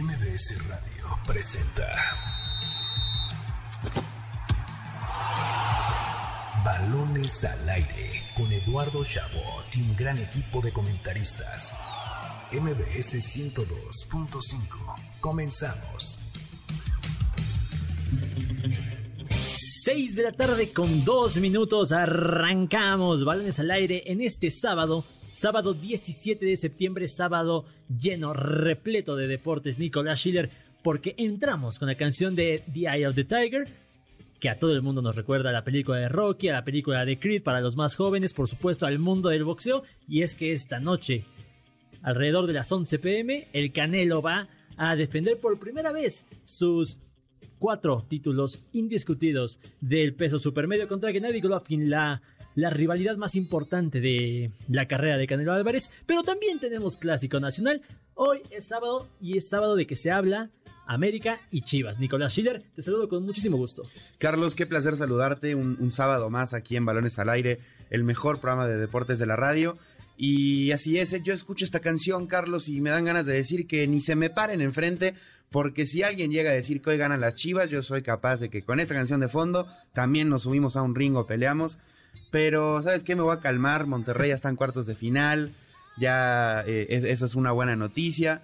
MBS Radio presenta Balones al aire con Eduardo Chabot y un gran equipo de comentaristas. MBS 102.5. Comenzamos. 6 de la tarde con 2 minutos arrancamos balones al aire en este sábado, sábado 17 de septiembre, sábado lleno, repleto de deportes, Nicolás Schiller, porque entramos con la canción de The Eye of the Tiger, que a todo el mundo nos recuerda a la película de Rocky, a la película de Creed para los más jóvenes, por supuesto al mundo del boxeo, y es que esta noche, alrededor de las 11 pm, el Canelo va a defender por primera vez sus cuatro títulos indiscutidos del peso supermedio contra Gennady Golovkin, la, la rivalidad más importante de la carrera de Canelo Álvarez. Pero también tenemos Clásico Nacional. Hoy es sábado y es sábado de que se habla América y Chivas. Nicolás Schiller, te saludo con muchísimo gusto. Carlos, qué placer saludarte un, sábado más aquí en Balones al Aire, el mejor programa de deportes de la radio. Y así es, yo escucho esta canción, Carlos, y me dan ganas de decir que ni se me paren enfrente, porque si alguien llega a decir que hoy ganan las Chivas, yo soy capaz de que con esta canción de fondo también nos subimos a un ring o peleamos. Pero, ¿sabes qué? Me voy a calmar, Monterrey ya está en cuartos de final, ya eh, eso es una buena noticia.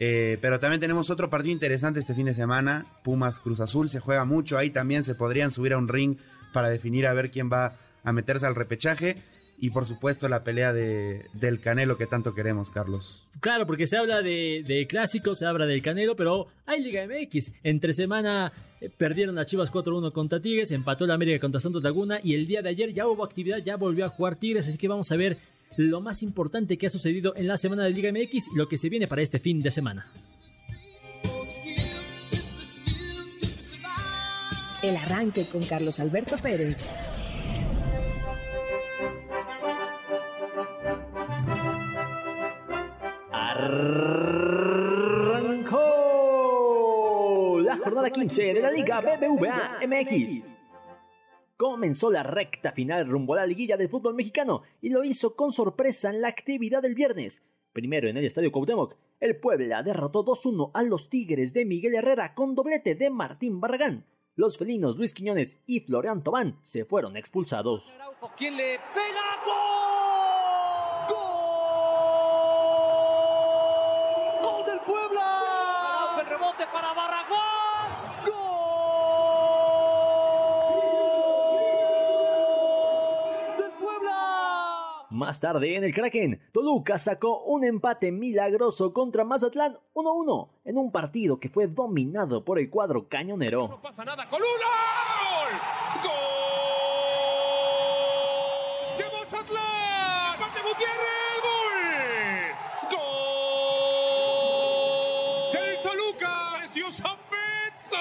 Eh, pero también tenemos otro partido interesante este fin de semana, Pumas Cruz Azul, se juega mucho, ahí también se podrían subir a un ring para definir a ver quién va a meterse al repechaje y por supuesto la pelea de, del Canelo que tanto queremos, Carlos. Claro, porque se habla de, de clásicos, se habla del Canelo, pero hay Liga MX. Entre semana eh, perdieron a Chivas 4-1 contra Tigres, empató la América contra Santos Laguna y el día de ayer ya hubo actividad, ya volvió a jugar Tigres, así que vamos a ver lo más importante que ha sucedido en la semana de Liga MX y lo que se viene para este fin de semana. El arranque con Carlos Alberto Pérez. La jornada 15 de la Liga BBVA MX. Comenzó la recta final rumbo a la liguilla del fútbol mexicano y lo hizo con sorpresa en la actividad del viernes. Primero en el Estadio Cuauhtémoc, el Puebla derrotó 2-1 a los Tigres de Miguel Herrera con doblete de Martín Barragán. Los felinos Luis Quiñones y Florian Tobán se fueron expulsados. ¿Quién le pega? ¡Gol del Puebla! El rebote para Barragán. ¡Gol! ¡Del Puebla! Más tarde en el Kraken, Toluca sacó un empate milagroso contra Mazatlán 1-1 en un partido que fue dominado por el cuadro cañonero. No pasa nada con. ¡De Mazatlán! ¡Mate Gutiérrez! ¡Gol! ¡Gol! ¡Del Toluca! ¡Preciosa Betso!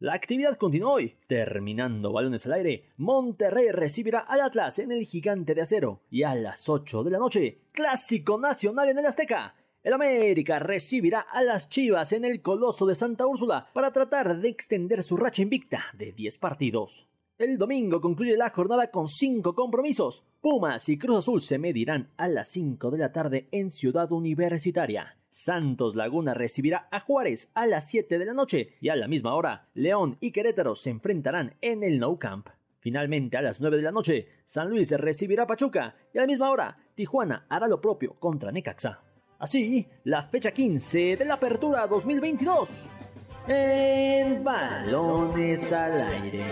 La actividad continúa hoy. Terminando balones al aire, Monterrey recibirá al Atlas en el Gigante de Acero. Y a las 8 de la noche, Clásico Nacional en el Azteca. El América recibirá a las Chivas en el Coloso de Santa Úrsula para tratar de extender su racha invicta de 10 partidos. El domingo concluye la jornada con 5 compromisos. Pumas y Cruz Azul se medirán a las 5 de la tarde en Ciudad Universitaria. Santos Laguna recibirá a Juárez a las 7 de la noche y a la misma hora León y Querétaro se enfrentarán en el Nou Camp. Finalmente a las 9 de la noche San Luis recibirá a Pachuca y a la misma hora Tijuana hará lo propio contra Necaxa. Así, la fecha 15 de la Apertura 2022. En Balones al Aire.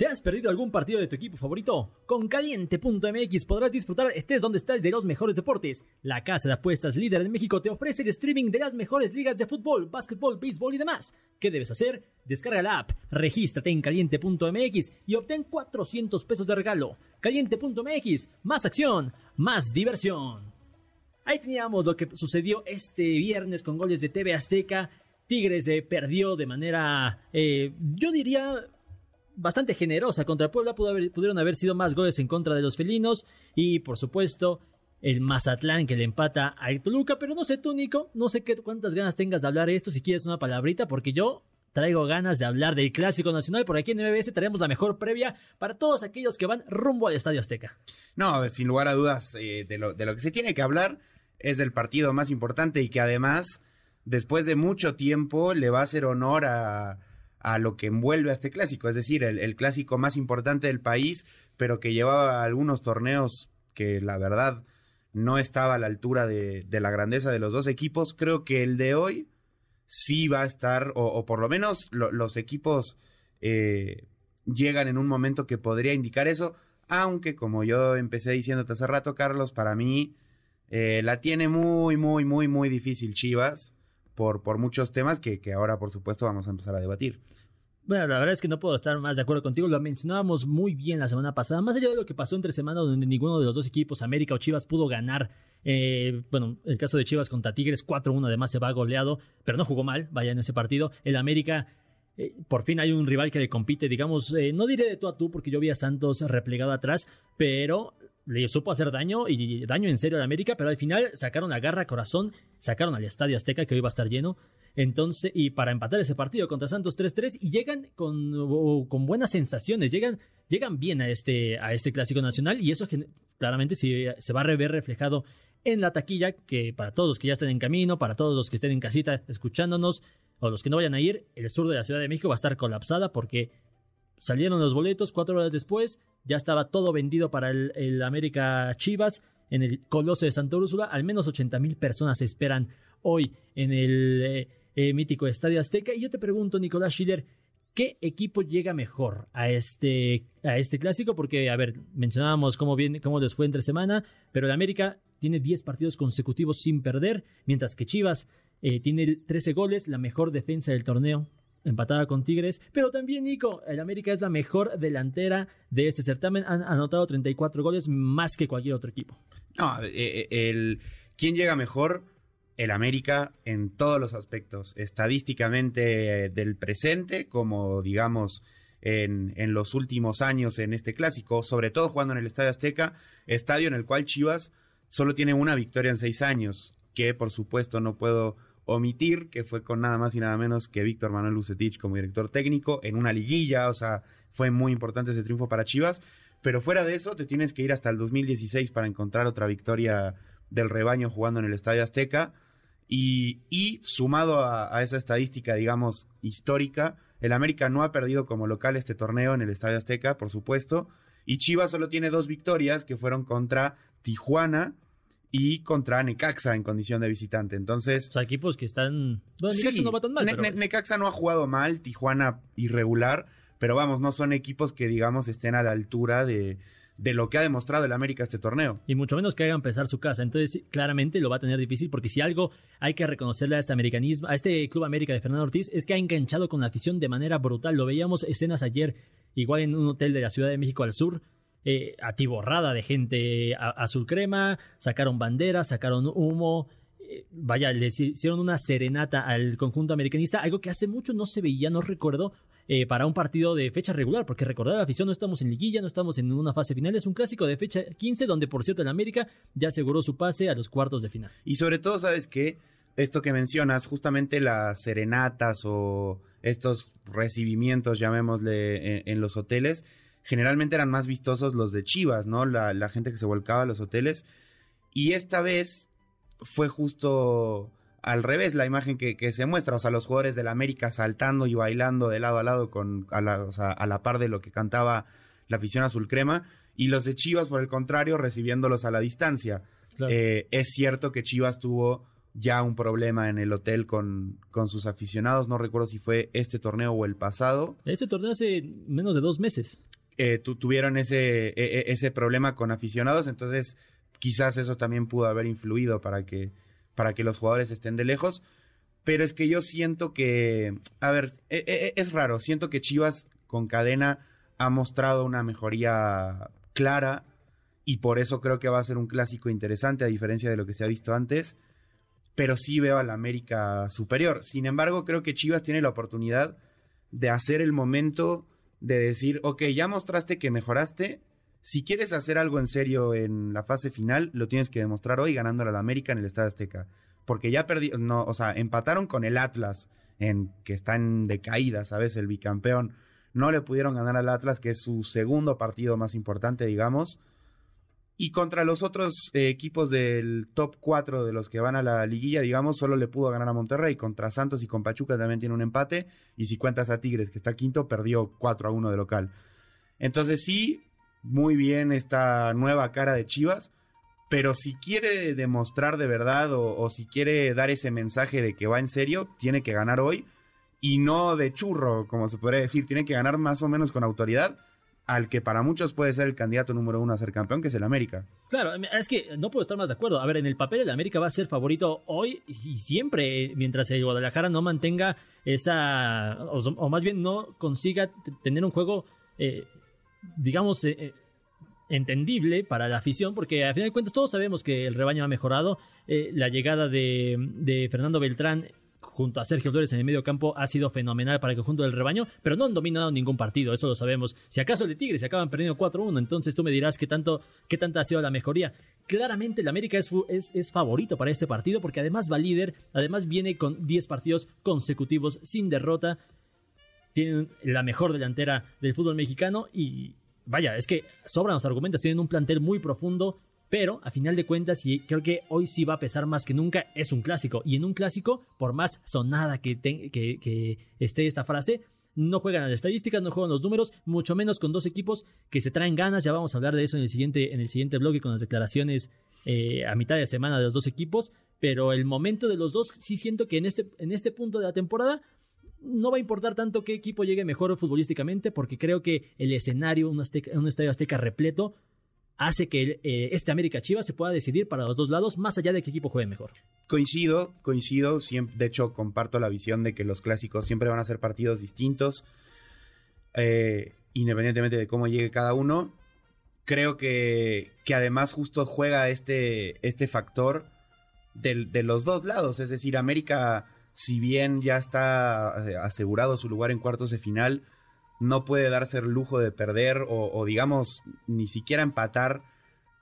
¿Te has perdido algún partido de tu equipo favorito? Con caliente.mx podrás disfrutar estés donde estés de los mejores deportes. La casa de apuestas líder en México te ofrece el streaming de las mejores ligas de fútbol, básquetbol, béisbol y demás. ¿Qué debes hacer? Descarga la app, regístrate en caliente.mx y obtén 400 pesos de regalo. Caliente.mx, más acción, más diversión. Ahí teníamos lo que sucedió este viernes con goles de TV Azteca. Tigres eh, perdió de manera, eh, yo diría, bastante generosa contra Puebla. Pudieron haber sido más goles en contra de los felinos. Y por supuesto, el Mazatlán que le empata a Toluca. Pero no sé tú, Nico, no sé qué, cuántas ganas tengas de hablar de esto. Si quieres una palabrita, porque yo traigo ganas de hablar del Clásico Nacional. Por aquí en MBS traemos la mejor previa para todos aquellos que van rumbo al Estadio Azteca. No, sin lugar a dudas, eh, de, lo, de lo que se tiene que hablar es del partido más importante y que además, después de mucho tiempo, le va a hacer honor a, a lo que envuelve a este clásico, es decir, el, clásico más importante del país, pero que llevaba algunos torneos que la verdad no estaba a la altura de, la grandeza de los dos equipos. Creo que el de hoy sí va a estar, o, por lo menos los equipos eh, llegan en un momento que podría indicar eso, aunque como yo empecé diciéndote hace rato, Carlos, para mí eh, la tiene muy, muy, muy, muy difícil Chivas por, muchos temas que, que ahora, por supuesto, vamos a empezar a debatir. Bueno, la verdad es que no puedo estar más de acuerdo contigo. Lo mencionábamos muy bien la semana pasada. Más allá de lo que pasó entre semanas, donde ninguno de los dos equipos, América o Chivas, pudo ganar. Eh, bueno, el caso de Chivas contra Tigres, 4-1, además se va goleado, pero no jugó mal, vaya en ese partido. El América, eh, por fin hay un rival que le compite, digamos, eh, no diré de tú a tú, porque yo vi a Santos replegado atrás, pero le supo hacer daño y daño en serio al América, pero al final sacaron la garra, corazón, sacaron al Estadio Azteca que hoy va a estar lleno. Entonces, y para empatar ese partido contra Santos 3-3 y llegan con, con, buenas sensaciones, llegan, llegan bien a este, a este clásico nacional y eso claramente se, se va a ver reflejado en la taquilla, que para todos los que ya estén en camino, para todos los que estén en casita escuchándonos o los que no vayan a ir, el sur de la Ciudad de México va a estar colapsada porque salieron los boletos cuatro horas después, ya estaba todo vendido para el, América Chivas en el Coloso de Santa Úrsula. Al menos 80 mil personas esperan hoy en el eh, eh, mítico Estadio Azteca. Y yo te pregunto, Nicolás Schiller, ¿qué equipo llega mejor a este, a este clásico? Porque, a ver, mencionábamos cómo, viene, cómo les fue entre semana, pero el América tiene 10 partidos consecutivos sin perder, mientras que Chivas eh, tiene 13 goles, la mejor defensa del torneo empatada con Tigres, pero también Nico, el América es la mejor delantera de este certamen, han anotado 34 goles más que cualquier otro equipo. No, eh, eh, el quién llega mejor el América en todos los aspectos, estadísticamente eh, del presente, como digamos en, en, los últimos años en este clásico, sobre todo jugando en el Estadio Azteca, estadio en el cual Chivas solo tiene una victoria en seis años, que por supuesto no puedo omitir que fue con nada más y nada menos que Víctor Manuel Lucetich como director técnico en una liguilla, o sea, fue muy importante ese triunfo para Chivas, pero fuera de eso te tienes que ir hasta el 2016 para encontrar otra victoria del rebaño jugando en el Estadio Azteca. Y, sumado a, a esa estadística, digamos, histórica, el América no ha perdido como local este torneo en el Estadio Azteca, por supuesto, y Chivas solo tiene dos victorias que fueron contra Tijuana y contra Necaxa en condición de visitante. Entonces. O sea, equipos que están. Necaxa no va tan mal. Necaxa no ha jugado mal, Tijuana irregular, pero vamos, no son equipos que, digamos, estén a la altura de, de lo que ha demostrado el América este torneo. Y mucho menos que hagan pesar su casa. Entonces, claramente lo va a tener difícil, porque si algo hay que reconocerle a este americanismo, a este Club América de Fernando Ortiz, es que ha enganchado con la afición de manera brutal. Lo veíamos escenas ayer, igual en un hotel de la Ciudad de México al sur eh, atiborrada de gente azul crema, sacaron banderas, sacaron humo, eh, vaya, le hicieron una serenata al conjunto americanista, algo que hace mucho no se veía, no recuerdo, eh, para un partido de fecha regular, porque recordar la afición, no estamos en liguilla, no estamos en una fase final, es un clásico de fecha 15, donde por cierto el América ya aseguró su pase a los cuartos de final. Y sobre todo, ¿sabes qué? Esto que mencionas, justamente las serenatas o estos recibimientos, llamémosle, en los hoteles, generalmente eran más vistosos los de Chivas, ¿no? La, gente que se volcaba a los hoteles. Y esta vez fue justo al revés la imagen que, se muestra, o sea, los jugadores del América saltando y bailando de lado a lado con, a, la, a la par de lo que cantaba la afición azul crema, y los de Chivas, por el contrario, recibiéndolos a la distancia. Eh, es cierto que Chivas tuvo ya un problema en el hotel con, con sus aficionados, no recuerdo si fue este torneo o el pasado. Este torneo hace menos de dos meses. Eh, tuvieron ese, e, e, ese problema con aficionados, entonces quizás eso también pudo haber influido para que, para que los jugadores estén de lejos. Pero es que yo siento que, a ver, e, es raro, siento que Chivas con cadena ha mostrado una mejoría clara y por eso creo que va a ser un clásico interesante a diferencia de lo que se ha visto antes, pero sí veo a la América superior. Sin embargo, creo que Chivas tiene la oportunidad de hacer el momento de decir, ok, ya mostraste que mejoraste. Si quieres hacer algo en serio en la fase final, lo tienes que demostrar hoy ganándole a la América en el Estadio Azteca. Porque ya perdí, no, o sea, empataron con el Atlas, en que está en decaída, ¿sabes? El bicampeón. No le pudieron ganar al Atlas, que es su segundo partido más importante, digamos. Y contra los otros eh, equipos del top 4 de los que van a la liguilla, digamos, solo le pudo ganar a Monterrey. Contra Santos y con Pachuca también tiene un empate. Y si cuentas a Tigres, que está quinto, perdió 4 a 1 de local. Entonces sí, muy bien esta nueva cara de Chivas. Pero si quiere demostrar de verdad o, o si quiere dar ese mensaje de que va en serio, tiene que ganar hoy. Y no de churro, como se podría decir. Tiene que ganar más o menos con autoridad al que para muchos puede ser el candidato número uno a ser campeón, que es el América. Claro, es que no puedo estar más de acuerdo. A ver, en el papel el América va a ser favorito hoy y siempre, mientras el Guadalajara no mantenga esa, o, más bien no consiga tener un juego, eh, digamos, eh, eh, entendible para la afición, porque a final de cuentas todos sabemos que el rebaño ha mejorado. la llegada de Fernando Beltrán junto a Sergio Flores en el medio campo ha sido fenomenal para el conjunto del rebaño, pero no han dominado ningún partido, eso lo sabemos. Si acaso el de Tigres se acaban perdiendo 4-1, entonces tú me dirás qué tanto, qué tanta ha sido la mejoría. Claramente el América es, es, es, favorito para este partido porque además va líder, además viene con 10 partidos consecutivos sin derrota, tienen la mejor delantera del fútbol mexicano y vaya, es que sobran los argumentos, tienen un plantel muy profundo, pero a final de cuentas, y creo que hoy sí va a pesar más que nunca, es un clásico. Y en un clásico, por más sonada que, que, esté esta frase, no juegan las estadísticas, no juegan los números, mucho menos con dos equipos que se traen ganas. Ya vamos a hablar de eso en el siguiente, en el siguiente bloque con las declaraciones eh, a mitad de semana de los dos equipos. Pero el momento de los dos, sí siento que en este, en este punto de la temporada no va a importar tanto qué equipo llegue mejor futbolísticamente, porque creo que el escenario, un estadio azteca repleto, hace que eh, este América Chivas se pueda decidir para los dos lados, más allá de qué equipo juegue mejor. Coincido, coincido, de hecho comparto la visión de que los clásicos siempre van a ser partidos distintos, eh, independientemente de cómo llegue cada uno. Creo que, que además justo juega este, este factor de, de los dos lados, es decir, América, si bien ya está eh, asegurado su lugar en cuartos de final, no puede darse el lujo de perder o, digamos ni siquiera empatar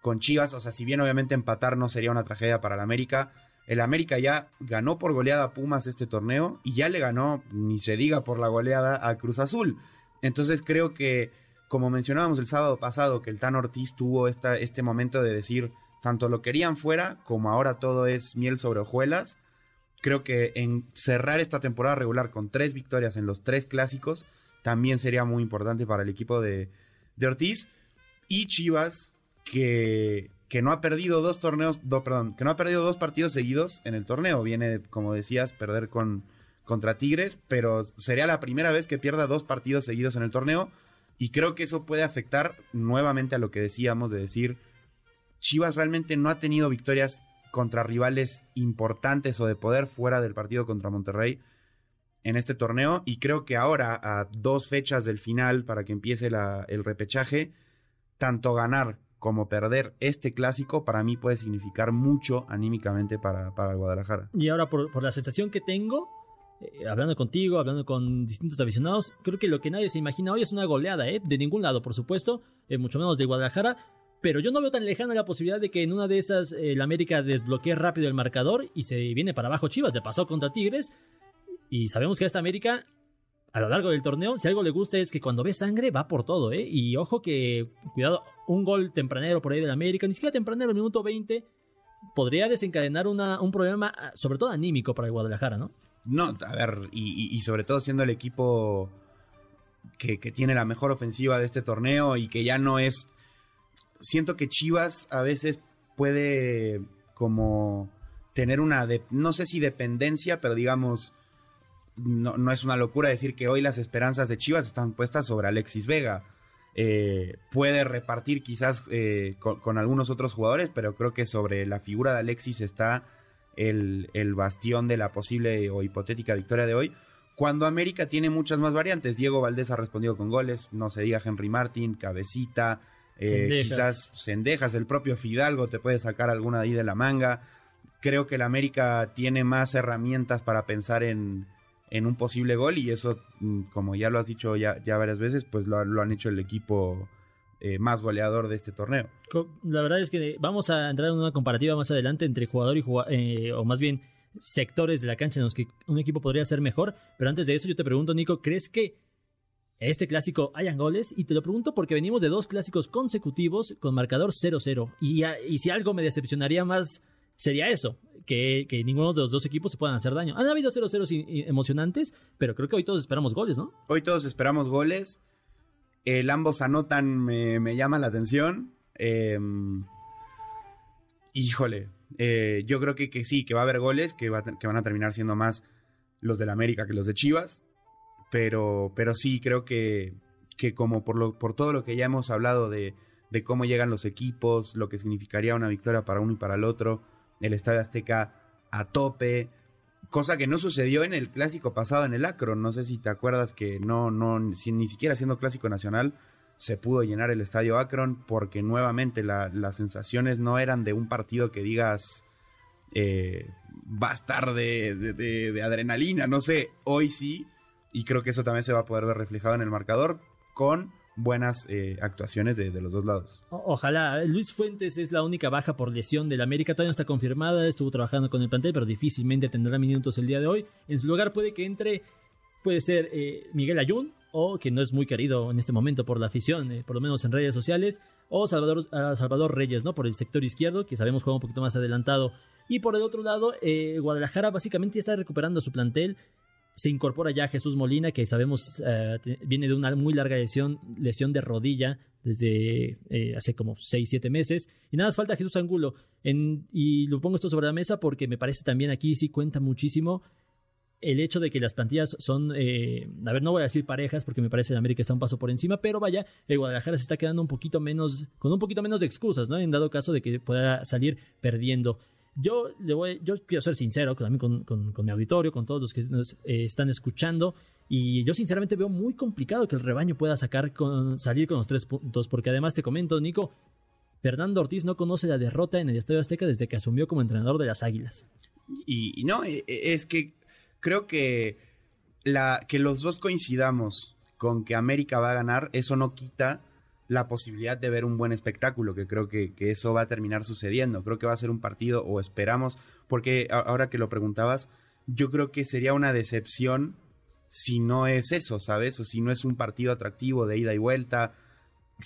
con Chivas. O sea, si bien obviamente empatar no sería una tragedia para el América, el América ya ganó por goleada a Pumas este torneo y ya le ganó, ni se diga por la goleada, a Cruz Azul. Entonces creo que, como mencionábamos el sábado pasado, que el Tan Ortiz tuvo esta, este momento de decir, tanto lo querían fuera como ahora todo es miel sobre hojuelas. Creo que en cerrar esta temporada regular con tres victorias en los tres clásicos también sería muy importante para el equipo de, Ortiz. Y Chivas, que, que, no ha perdido dos torneos, perdón, que no ha perdido dos partidos seguidos en el torneo. Viene, como decías, perder con, contra Tigres, pero sería la primera vez que pierda dos partidos seguidos en el torneo. Y creo que eso puede afectar nuevamente a lo que decíamos de decir, Chivas realmente no ha tenido victorias contra rivales importantes o de poder fuera del partido contra Monterrey en este torneo y creo que ahora a dos fechas del final para que empiece el repechaje, tanto ganar como perder este clásico para mí puede significar mucho anímicamente para, para Guadalajara. Y ahora por, la sensación que tengo, eh, hablando contigo, hablando con distintos aficionados, creo que lo que nadie se imagina hoy es una goleada, ¿eh? de ningún lado por supuesto, eh, mucho menos de Guadalajara, pero yo no veo tan lejana la posibilidad de que en una de esas el América desbloquee rápido el marcador y se viene para abajo Chivas, de pasó contra Tigres y sabemos que esta América, a lo largo del torneo, si algo le gusta es que cuando ve sangre va por todo, ¿eh? Y ojo que, cuidado, un gol tempranero por ahí del América, ni siquiera tempranero, minuto 20, podría desencadenar una, un problema, sobre todo anímico para el Guadalajara, ¿no? No, a ver, y, sobre todo siendo el equipo que, que tiene la mejor ofensiva de este torneo y que ya no es. Siento que Chivas a veces puede como tener una, no sé si dependencia, pero digamos, no, es una locura decir que hoy las esperanzas de Chivas están puestas sobre Alexis Vega. Eh, puede repartir quizás eh, con, algunos otros jugadores, pero creo que sobre la figura de Alexis está el, bastión de la posible o hipotética victoria de hoy. Cuando América tiene muchas más variantes, Diego Valdés ha respondido con goles, no se diga Henry Martin, Cabecita, eh, quizás Sendejas, el propio Fidalgo te puede sacar alguna de ahí de la manga. Creo que el América tiene más herramientas para pensar en, en un posible gol y eso, mm, como ya lo has dicho ya, ya varias veces, pues lo, han hecho el equipo eh, más goleador de este torneo. La verdad es que vamos a entrar en una comparativa más adelante entre jugador y jugador, eh, o más bien sectores de la cancha en los que un equipo podría ser mejor, pero antes de eso yo te pregunto, Nico, ¿crees que este clásico hayan goles y te lo pregunto porque venimos de dos clásicos consecutivos con marcador 0-0 y, y, si algo me decepcionaría más sería eso, que, que, ninguno de los dos equipos se puedan hacer daño. Han habido 0-0 emocionantes, pero creo que hoy todos esperamos goles, ¿no? Hoy todos esperamos goles. El ambos anotan me, me llama la atención. Em, híjole, eh, yo creo que, que, sí, que va a haber goles, que, va, que van a terminar siendo más los del América que los de Chivas. Pero, pero sí, creo que, que como por, lo, por todo lo que ya hemos hablado de, de cómo llegan los equipos, lo que significaría una victoria para uno y para el otro, el Estadio Azteca a tope, cosa que no sucedió en el clásico pasado en el Acro. No sé si te acuerdas que no, no, ni siquiera siendo clásico nacional se pudo llenar el estadio Akron porque nuevamente las sensaciones no eran de un partido que digas eh, va a estar de, de, adrenalina, no sé, hoy sí, y creo que eso también se va a poder ver reflejado en el marcador con buenas eh, actuaciones de, los dos lados. ojalá. Luis Fuentes es la única baja por lesión del América. Todavía no está confirmada. Estuvo trabajando con el plantel, pero difícilmente tendrá minutos el día de hoy. En su lugar puede que entre, puede ser eh, Miguel Ayun, o que no es muy querido en este momento por la afición, eh, por lo menos en redes sociales, o Salvador, Salvador Reyes, ¿no? Por el sector izquierdo, que sabemos juega un poquito más adelantado. Y por el otro lado, Guadalajara básicamente está recuperando su plantel se incorpora ya Jesús Molina, que sabemos eh, viene de una muy larga lesión, lesión de rodilla desde eh, hace como 6, 7 meses. Y nada más falta Jesús Angulo. y lo pongo esto sobre la mesa porque me parece también aquí sí cuenta muchísimo el hecho de que las plantillas son, eh, a ver, no voy a decir parejas porque me parece que América está un paso por encima, pero vaya, el Guadalajara se está quedando un poquito menos, con un poquito menos de excusas, ¿no? En dado caso de que pueda salir perdiendo. Yo, le voy, yo quiero ser sincero también con, mi auditorio, con todos los que nos eh, están escuchando. Y yo sinceramente veo muy complicado que el rebaño pueda sacar con, salir con los tres puntos. Porque además te comento, Nico, Fernando Ortiz no conoce la derrota en el Estadio Azteca desde que asumió como entrenador de las Águilas. Y, no, e, e, es que creo que, la, que los dos coincidamos con que América va a ganar, eso no quita la posibilidad de ver un buen espectáculo, que creo que, eso va a terminar sucediendo. Creo que va a ser un partido, o esperamos, porque ahora que lo preguntabas, yo creo que sería una decepción si no es eso, ¿sabes? O si no es un partido atractivo de ida y vuelta.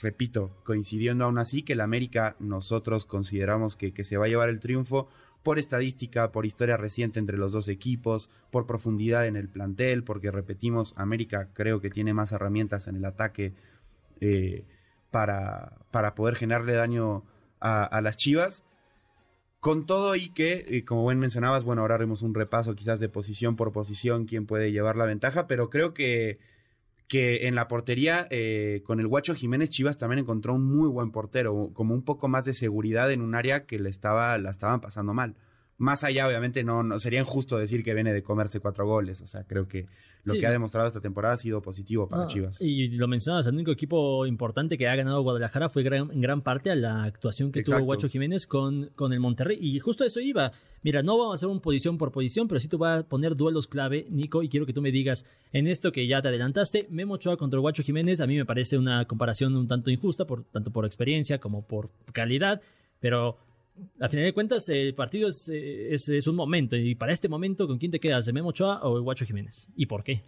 Repito, coincidiendo aún así que el América nosotros consideramos que, que se va a llevar el triunfo por estadística, por historia reciente entre los dos equipos, por profundidad en el plantel, porque repetimos, América creo que tiene más herramientas en el ataque eh, para, para poder generarle daño a, las Chivas. Con todo y que, eh, como bien mencionabas, bueno, ahora haremos un repaso quizás de posición por posición, quién puede llevar la ventaja, pero creo que, que en la portería, eh, con el Guacho Jiménez, Chivas también encontró un muy buen portero, como un poco más de seguridad en un área que le estaba, la estaban pasando mal más allá, obviamente, no, no sería injusto decir que viene de comerse cuatro goles. O sea, creo que lo que ha demostrado esta temporada ha sido positivo para Chivas. Y lo mencionabas, el único equipo importante que ha ganado Guadalajara fue en gran parte a la actuación que tuvo Guacho Jiménez con, con el Monterrey. Y justo eso iba. Mira, no vamos a hacer un posición por posición, pero sí te voy a poner duelos clave, Nico, y quiero que tú me digas, en esto que ya te adelantaste, Memo Ochoa contra Guacho Jiménez, a mí me parece una comparación un tanto injusta, por, tanto por experiencia como por calidad, pero a final de cuentas, el partido eh, es, un momento. Y para este momento, ¿con quién te quedas? ¿De Memo Ochoa o el Guacho Jiménez? ¿Y por qué?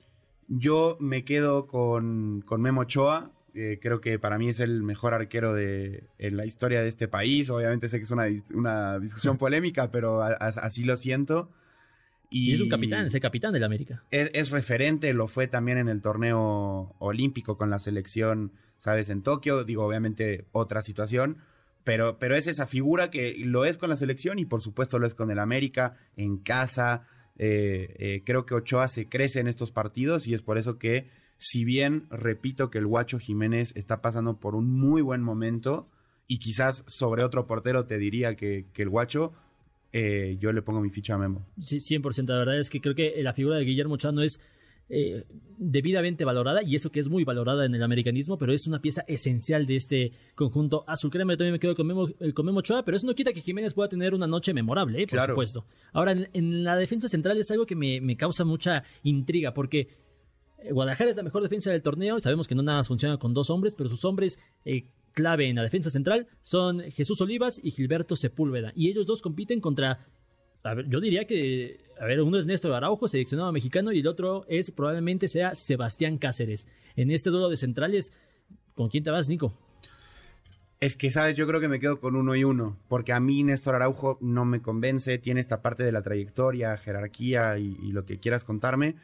Yo me quedo con, con Memo Ochoa. Eh, creo que para mí es el mejor arquero de, en la historia de este país. Obviamente sé que es una, discusión polémica, pero así lo siento. Y, es un capitán, es el capitán del América. Es, es, referente, lo fue también en el torneo olímpico con la selección, ¿sabes? En Tokio. Digo, obviamente otra situación pero, pero es esa figura que lo es con la selección y por supuesto lo es con el América, en casa. Eh, eh, creo que Ochoa se crece en estos partidos y es por eso que, si bien repito que el Guacho Jiménez está pasando por un muy buen momento y quizás sobre otro portero te diría que, que el Guacho, eh, yo le pongo mi ficha a Memo. Sí, 100%. La verdad es que creo que la figura de Guillermo Ochoa no es eh, debidamente valorada, y eso que es muy valorada en el americanismo, pero es una pieza esencial de este conjunto azul crema. Yo también me quedo con Memo, eh, con Memo Ochoa, pero eso no quita que Jiménez pueda tener una noche memorable, eh, por supuesto. Ahora, en, la defensa central es algo que me, causa mucha intriga, porque Guadalajara es la mejor defensa del torneo, sabemos que no nada más funciona con dos hombres, pero sus hombres clave en la defensa central son Jesús Olivas y Gilberto Sepúlveda, y ellos dos compiten contra, yo diría que a ver, uno es Néstor Araujo, seleccionado mexicano, y el otro es probablemente sea Sebastián Cáceres. En este duelo de centrales, ¿con quién te vas, Nico? Es que, ¿sabes? Yo creo que me quedo con uno y uno, porque a mí Néstor Araujo no me convence, tiene esta parte de la trayectoria, jerarquía y, y lo que quieras contarme,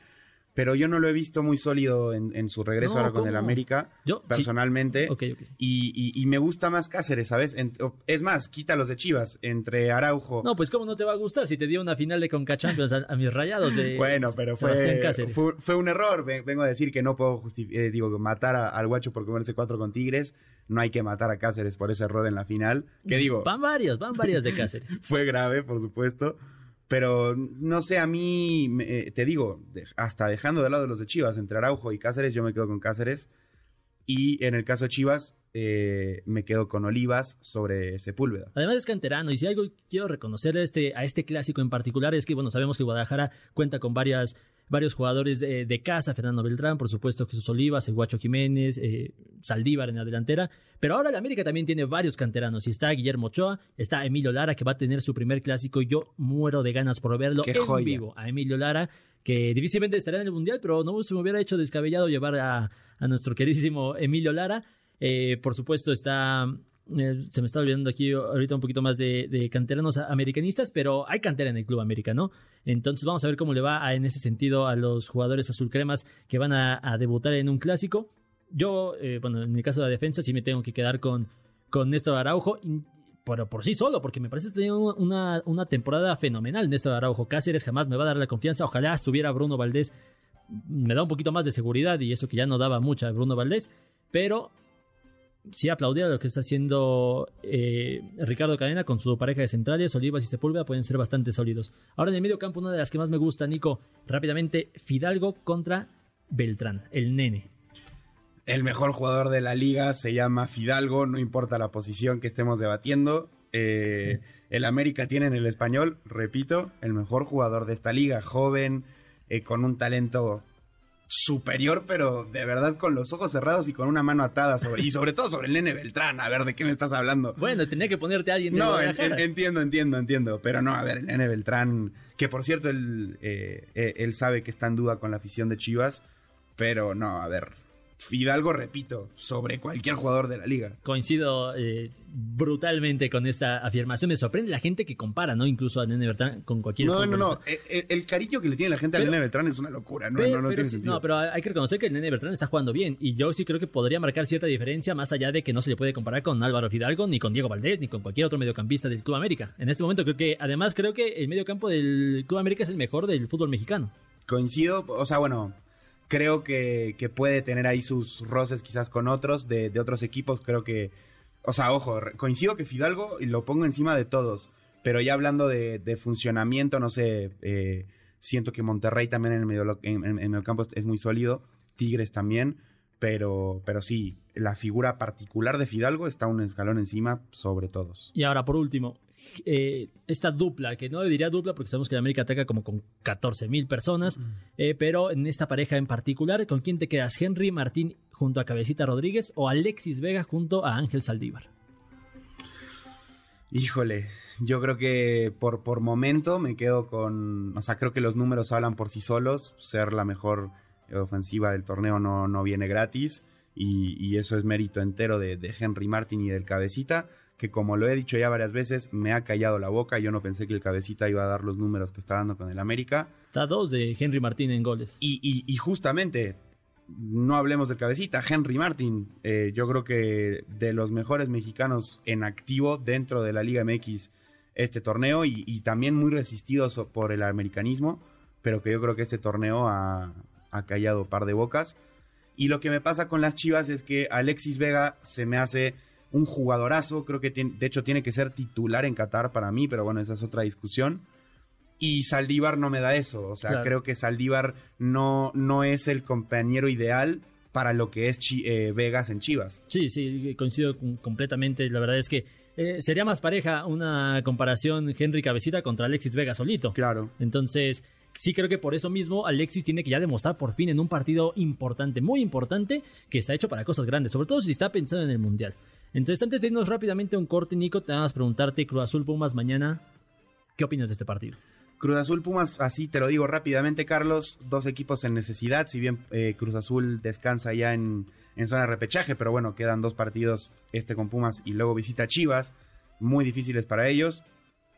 pero yo no lo he visto muy sólido en, en su regreso No, ahora con el. América, Yo, sí. personalmente. Y, y- y me gusta más Cáceres, ¿sabes? En- es más, quítalos de Chivas, entre Araujo. No, pues cómo no te va a gustar si te dio una final de Conca Champions a, a mis rayados de bueno, pero Sebastián fue, Cáceres. fue, fue un error. Ven- Vengo a decir que no puedo eh, digo, matar a- al guacho por comerse cuatro con Tigres. No hay que matar a Cáceres por ese error en la final. Que digo, Van varias, van varias de Cáceres. fue grave, por supuesto. Pero no sé, a mí, eh, te digo, hasta dejando de lado los de Chivas, entre Araujo y Cáceres, yo me quedo con Cáceres. Y en el caso de Chivas, eh, me quedo con Olivas sobre Sepúlveda. Además es canterano y si algo quiero reconocer a este, a este clásico en particular es que, bueno, sabemos que Guadalajara cuenta con varias, varios jugadores de, de casa, Fernando Beltrán, por supuesto Jesús Olivas, el Guacho Jiménez, eh, Saldívar en la delantera, pero ahora el América también tiene varios canteranos y está Guillermo Ochoa, está Emilio Lara que va a tener su primer clásico y yo muero de ganas por verlo ¡Qué en joya! vivo a Emilio Lara que difícilmente estará en el Mundial, pero no se me hubiera hecho descabellado llevar a, a nuestro queridísimo Emilio Lara. Eh, por supuesto está eh, se me está olvidando aquí ahorita un poquito más de, canteranos americanistas, pero hay cantera en el club americano. Entonces vamos a ver cómo le va en ese sentido a los jugadores azulcremas que van a, debutar en un clásico. Yo, eh, bueno, en el caso de la defensa sí me tengo que quedar con, con Néstor Araujo, pero por sí solo, porque me parece que tenido una, una temporada fenomenal Néstor Araujo. Cáceres jamás me va a dar la confianza. Ojalá estuviera Bruno Valdés. Me da un poquito más de seguridad y eso que ya no daba mucha Bruno Valdés. Pero sí aplaudir a lo que está haciendo eh, Ricardo Cadena con su pareja de centrales, Olivas y Sepúlveda pueden ser bastante sólidos. Ahora en el medio campo, una de las que más me gusta, Nico, rápidamente, Fidalgo contra Beltrán, el nene. El mejor jugador de la liga se llama Fidalgo, no importa la posición que estemos debatiendo. Eh, el América tiene en el español, repito, el mejor jugador de esta liga, joven, eh, con un talento superior, pero de verdad con los ojos cerrados y con una mano atada sobre, y sobre todo sobre el nene Beltrán. A ver, ¿de qué me estás hablando? Bueno, tenía que ponerte a alguien de No, en- Guadalajara. en- entiendo, entiendo, entiendo. Pero no, a ver, el nene Beltrán, que por cierto él, eh, eh, él sabe que está en duda con la afición de Chivas, pero no, a ver, Fidalgo, repito, sobre cualquier jugador de la liga. Coincido eh, brutalmente con esta afirmación. Me sorprende la gente que compara, ¿no? Incluso a Nene Bertrán con cualquier No, no, no, eh, eh, el, cariño que le tiene la gente al Pero- nene Beltrán es una locura, no, Pe- no, no pero tiene sí- sentido. no, pero hay que reconocer que el Nene Bertrán está jugando bien y yo sí creo que podría marcar cierta diferencia más allá de que no se le puede comparar con Álvaro Fidalgo, ni con Diego Valdés, ni con cualquier otro mediocampista del Club América. En este momento creo que, además creo que el mediocampo del Club América es el mejor del fútbol mexicano. Coincido, o sea, bueno, creo que, que puede tener ahí sus roces quizás con otros de, otros equipos, creo que, o sea, ojo, coincido que Fidalgo lo pongo encima de todos, pero ya hablando de, funcionamiento, no sé, eh, siento que Monterrey también en el medio, en el campo es, es muy sólido, Tigres también, pero, pero sí, la figura particular de Fidalgo está un escalón encima sobre todos. Y ahora, por último, eh, esta dupla, que no diría dupla porque sabemos que el América ataca como con 14 mil personas, eh, pero en esta pareja en particular, ¿con quién te quedas? ¿Henry Martín junto a Cabecita Rodríguez o Alexis Vega junto a Ángel Saldívar? Híjole, yo creo que por, por momento me quedo con, o sea, creo que los números hablan por sí solos, ser la mejor ofensiva del torneo no, no viene gratis y, y eso es mérito entero de, de Henry Martin y del cabecita, que como lo he dicho ya varias veces, me ha callado la boca, yo no pensé que el cabecita iba a dar los números que está dando con el América. Está a dos de Henry Martín en goles. Y, y- y justamente, no hablemos del cabecita, Henry Martin, eh, yo creo que de los mejores mexicanos en activo dentro de la Liga MX este torneo y, y también muy resistidos por el americanismo, pero que yo creo que este torneo ha, ha callado par de bocas. Y lo que me pasa con las Chivas es que Alexis Vega se me hace un jugadorazo, creo que tiene- de hecho tiene que ser titular en Qatar para mí, pero bueno, esa es otra discusión. Y Saldívar no me da eso, o sea, Claro. creo que Saldívar no, no es el compañero ideal para lo que es eh, Vegas en Chivas. Sí, sí, coincido con- completamente. La verdad es que eh, sería más pareja una comparación Henry Cabecita contra Alexis Vega solito. Claro. Entonces, sí creo que por eso mismo Alexis tiene que ya demostrar por fin en un partido importante, muy importante, que está hecho para cosas grandes, sobre todo si está pensando en el Mundial. Entonces, antes de irnos rápidamente a un corte, Nico, te vamos a preguntarte, Cruz Azul Pumas mañana, ¿qué opinas de este partido? Cruz Azul Pumas, así te lo digo rápidamente, Carlos, dos equipos en necesidad, si bien eh, Cruz Azul descansa ya en, en, zona de repechaje, pero bueno, quedan dos partidos, este con Pumas y luego visita Chivas, muy difíciles para ellos.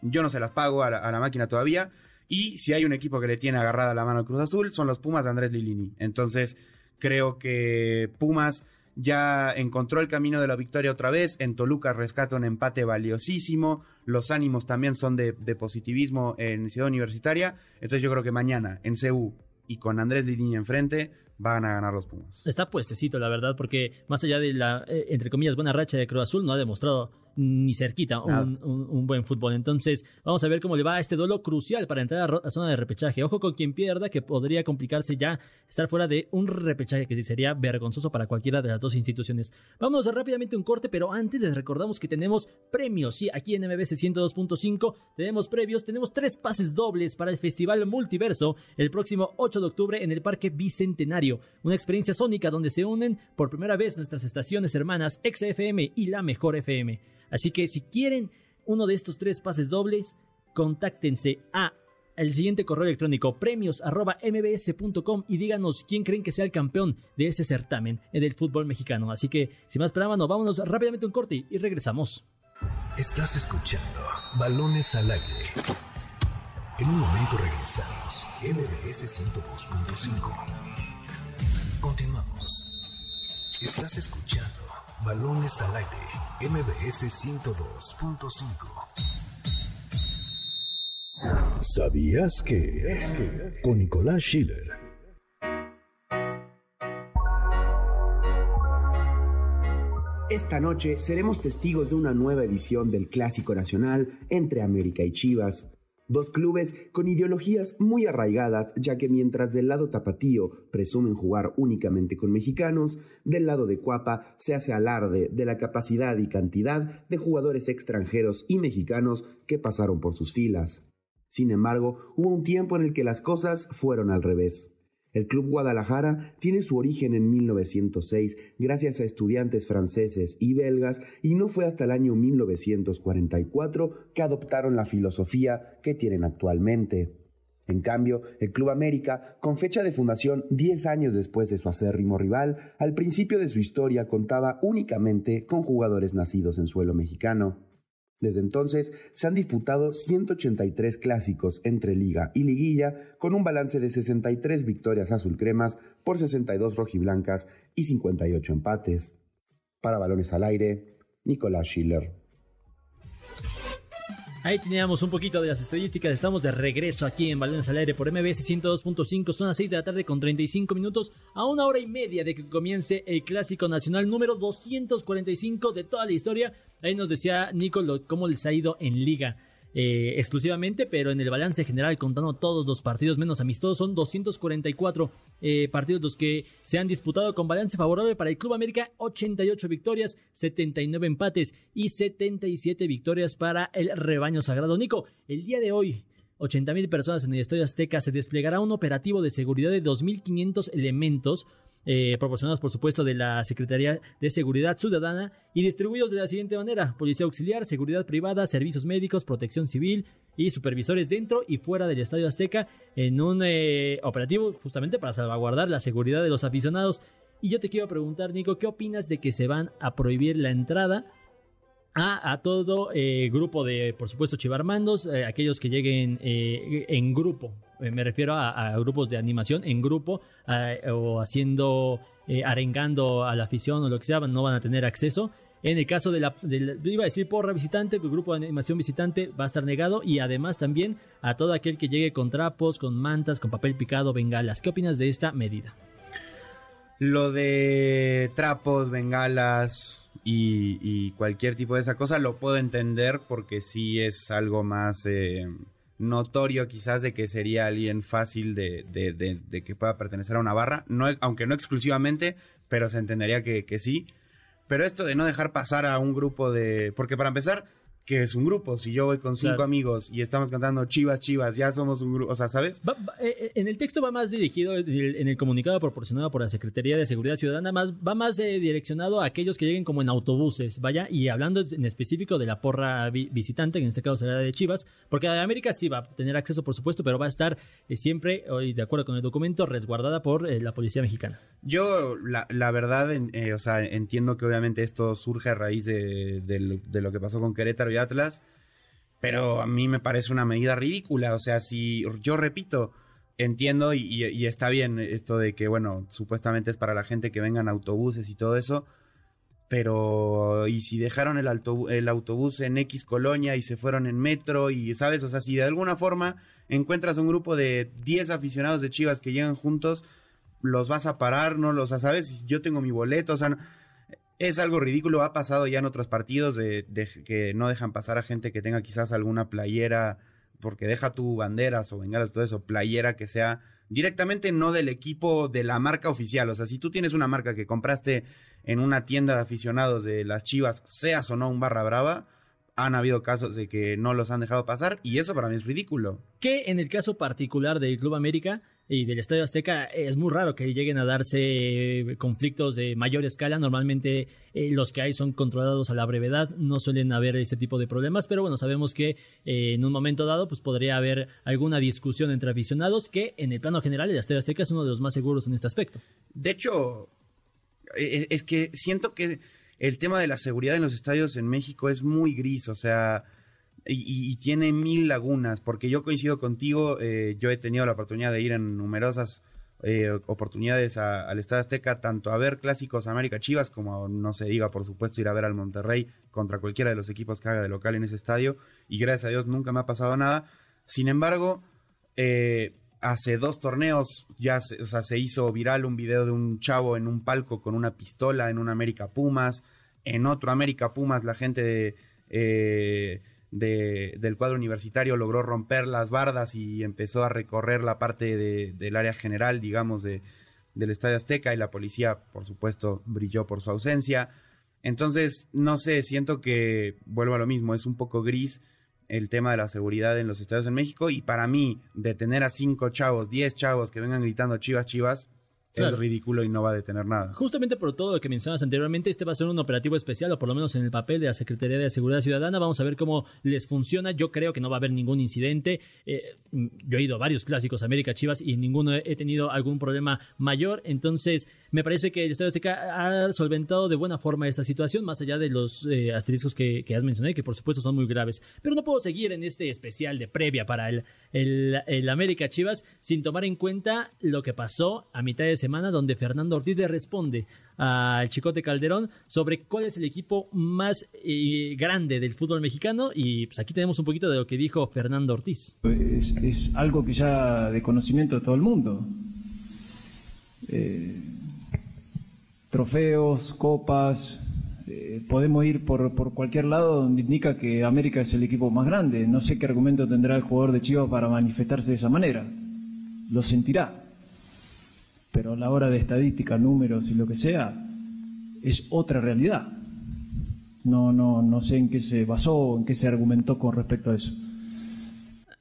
Yo no se las pago a la, a la máquina todavía. Y si hay un equipo que le tiene agarrada la mano a Cruz Azul, son los Pumas de Andrés Lilini. Entonces, creo que Pumas ya encontró el camino de la victoria otra vez. En Toluca rescata un empate valiosísimo. Los ánimos también son de, positivismo en Ciudad Universitaria. Entonces yo creo que mañana en CU y con Andrés Lilini enfrente van a ganar los Pumas. Está puestecito, la verdad, porque más allá de la, eh, entre comillas, buena racha de Cruz Azul, no ha demostrado ni cerquita un, un, un, buen fútbol. Entonces, vamos a ver cómo le va a este duelo crucial para entrar a, a, zona de repechaje. Ojo con quien pierda, que podría complicarse ya estar fuera de un repechaje que sería vergonzoso para cualquiera de las dos instituciones. Vamos a rápidamente un corte, pero antes les recordamos que tenemos premios. Sí, aquí en MBS 102.5 tenemos previos, tenemos tres pases dobles para el Festival Multiverso el próximo 8 de octubre en el Parque Bicentenario. Una experiencia sónica donde se unen por primera vez nuestras estaciones hermanas XFM y la Mejor FM. Así que si quieren uno de estos tres pases dobles, contáctense a el siguiente correo electrónico premios@mbs.com y díganos quién creen que sea el campeón de este certamen del fútbol mexicano. Así que sin más preámbulo, vámonos rápidamente a un corte y regresamos. Estás escuchando Balones al aire. En un momento regresamos. MBS 102.5. Continuamos. Estás escuchando Balones al aire. MBS 102.5. ¿Sabías que? Con Nicolás Schiller. Esta noche seremos testigos de una nueva edición del Clásico Nacional entre América y Chivas. Dos clubes con ideologías muy arraigadas, ya que mientras del lado tapatío presumen jugar únicamente con mexicanos, del lado de Cuapa se hace alarde de la capacidad y cantidad de jugadores extranjeros y mexicanos que pasaron por sus filas. Sin embargo, hubo un tiempo en el que las cosas fueron al revés. El Club Guadalajara tiene su origen en 1906 gracias a estudiantes franceses y belgas y no fue hasta el año 1944 que adoptaron la filosofía que tienen actualmente. En cambio, el Club América, con fecha de fundación 10 años después de su acérrimo rival, al principio de su historia contaba únicamente con jugadores nacidos en suelo mexicano. Desde entonces se han disputado 183 clásicos entre liga y liguilla con un balance de 63 victorias azulcremas por 62 rojiblancas y 58 empates. Para balones al aire, Nicolás Schiller. Ahí teníamos un poquito de las estadísticas. Estamos de regreso aquí en Balones al Aire por MBS 102.5. Son las 6 de la tarde con 35 minutos. A una hora y media de que comience el Clásico Nacional número 245 de toda la historia. Ahí nos decía Nico cómo les ha ido en Liga. Eh, exclusivamente, pero en el balance general, contando todos los partidos menos amistosos, son 244 eh, partidos los que se han disputado con balance favorable para el Club América, 88 victorias, 79 empates y 77 victorias para el rebaño sagrado. Nico, el día de hoy, 80 mil personas en el Estadio Azteca, se desplegará un operativo de seguridad de 2.500 elementos eh, proporcionados por supuesto de la Secretaría de Seguridad Ciudadana y distribuidos de la siguiente manera, Policía Auxiliar, Seguridad Privada, Servicios Médicos, Protección Civil y supervisores dentro y fuera del Estadio Azteca en un eh, operativo justamente para salvaguardar la seguridad de los aficionados. Y yo te quiero preguntar, Nico, ¿qué opinas de que se van a prohibir la entrada a, a todo eh, grupo de, por supuesto, chivarmandos, eh, aquellos que lleguen eh, en grupo. Me refiero a, grupos de animación en grupo o haciendo, arengando a la afición o lo que sea, no van a tener acceso. En el caso de la, iba a decir porra visitante, el grupo de animación visitante va a estar negado y además también a todo aquel que llegue con trapos, con mantas, con papel picado, bengalas. ¿Qué opinas de esta medida? Lo de trapos, bengalas, y, cualquier tipo de esa cosa lo puedo entender porque sí es algo más eh, notorio quizás de que sería alguien fácil de, de, que pueda pertenecer a una barra, no, aunque no exclusivamente, pero se entendería que, que sí. Pero esto de no dejar pasar a un grupo de... Porque para empezar, que es un grupo. Si yo voy con cinco Claro. amigos y estamos cantando Chivas, Chivas, ya somos un grupo. O sea, ¿sabes? Va- va- eh, eh, en el texto va más dirigido, en el, comunicado proporcionado por la Secretaría de Seguridad Ciudadana, más, va más eh, direccionado a aquellos que lleguen como en autobuses, vaya, y hablando en específico de la porra vi- visitante, que en este caso será de Chivas, porque a América sí va a tener acceso, por supuesto, pero va a estar eh, siempre, hoy de acuerdo con el documento, resguardada por eh, la Policía Mexicana. Yo, la, la verdad, en- eh, o sea, entiendo que obviamente esto surge a raíz de, de lo, de lo que pasó con Querétaro Atlas, pero a mí me parece una medida ridícula. O sea, si yo repito, entiendo y, está bien esto de que, bueno, supuestamente es para la gente que vengan autobuses y todo eso, pero ¿y si dejaron el, autobús en X colonia y se fueron en metro y, ¿sabes? O sea, si de alguna forma encuentras un grupo de 10 aficionados de Chivas que llegan juntos, los vas a parar, no los, o ¿sabes? Yo tengo mi boleto, o sea, es algo ridículo, ha pasado ya en otros partidos de, que no dejan pasar a gente que tenga quizás alguna playera, porque deja tu banderas o bengalas, todo eso, playera que sea directamente no del equipo de la marca oficial, o sea, si tú tienes una marca que compraste en una tienda de aficionados de las Chivas, seas o no un barra brava, han habido casos de que no los han dejado pasar y eso para mí es ridículo. Que en el caso particular del Club América y del Estadio Azteca es muy raro que lleguen a darse conflictos de mayor escala. Normalmente eh, los que hay son controlados a la brevedad, no suelen haber ese tipo de problemas, pero bueno, sabemos que eh, en un momento dado pues podría haber alguna discusión entre aficionados que en el plano general el Estadio Azteca es uno de los más seguros en este aspecto. De hecho, e- es que siento que el tema de la seguridad en los estadios en México es muy gris, o sea, y, tiene mil lagunas, porque yo coincido contigo, eh, yo he tenido la oportunidad de ir en numerosas eh, oportunidades al Estadio Azteca, tanto a ver clásicos América Chivas, como no se diga, por supuesto, ir a ver al Monterrey contra cualquiera de los equipos que haga de local en ese estadio, y gracias a Dios nunca me ha pasado nada. Sin embargo, eh, hace dos torneos ya se, o sea, se hizo viral un video de un chavo en un palco con una pistola en un América Pumas. En otro América Pumas la gente de, eh, de- del cuadro universitario logró romper las bardas y empezó a recorrer la parte de- del área general, digamos, de, del Estadio Azteca y la policía, por supuesto, brilló por su ausencia. Entonces, no sé, siento que, vuelvo a lo mismo, es un poco gris el tema de la seguridad en los estadios en México y para mí, de tener a cinco chavos, diez chavos que vengan gritando chivas, chivas, Claro. es ridículo y no va a detener nada. Justamente por todo lo que mencionas anteriormente, este va a ser un operativo especial, o por lo menos en el papel de la Secretaría de Seguridad Ciudadana. Vamos a ver cómo les funciona. Yo creo que no va a haber ningún incidente. Eh, yo he ido a varios clásicos América Chivas y en ninguno he tenido algún problema mayor. Entonces, me parece que el Estadio Azteca ha solventado de buena forma esta situación, más allá de los eh, asteriscos que, has mencionado, que por supuesto son muy graves. Pero no puedo seguir en este especial de previa para el, América Chivas sin tomar en cuenta lo que pasó a mitad de semana, donde Fernando Ortiz le responde al Chicote Calderón sobre cuál es el equipo más eh, grande del fútbol mexicano. Y pues aquí tenemos un poquito de lo que dijo Fernando Ortiz. es, es algo que ya de conocimiento de todo el mundo. Eh, trofeos, copas, eh, podemos ir por, por cualquier lado donde indica que América es el equipo más grande. No sé qué argumento tendrá el jugador de Chivas para manifestarse de esa manera. Lo sentirá. Pero a la hora de estadística, números y lo que sea, es otra realidad. No, no, no sé en qué se basó, en qué se argumentó con respecto a eso.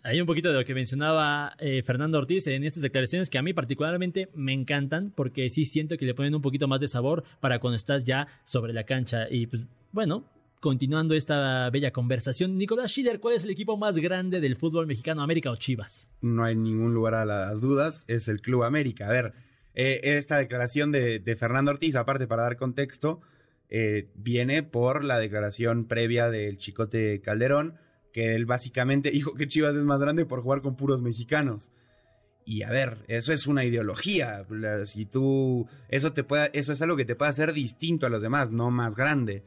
Hay un poquito de lo que mencionaba eh, Fernando Ortiz en estas declaraciones que a mí particularmente me encantan porque sí siento que le ponen un poquito más de sabor para cuando estás ya sobre la cancha. Y pues bueno, continuando esta bella conversación, Nicolás Schiller, ¿cuál es el equipo más grande del fútbol mexicano, América o Chivas? No hay ningún lugar a las dudas, es el Club América. A ver, eh, esta declaración de, Fernando Ortiz, aparte para dar contexto, eh, viene por la declaración previa del Chicote Calderón, que él básicamente dijo que Chivas es más grande por jugar con puros mexicanos. Y a ver, eso es una ideología. Si tú. Eso te puede, eso es algo que te puede hacer distinto a los demás, no más grande.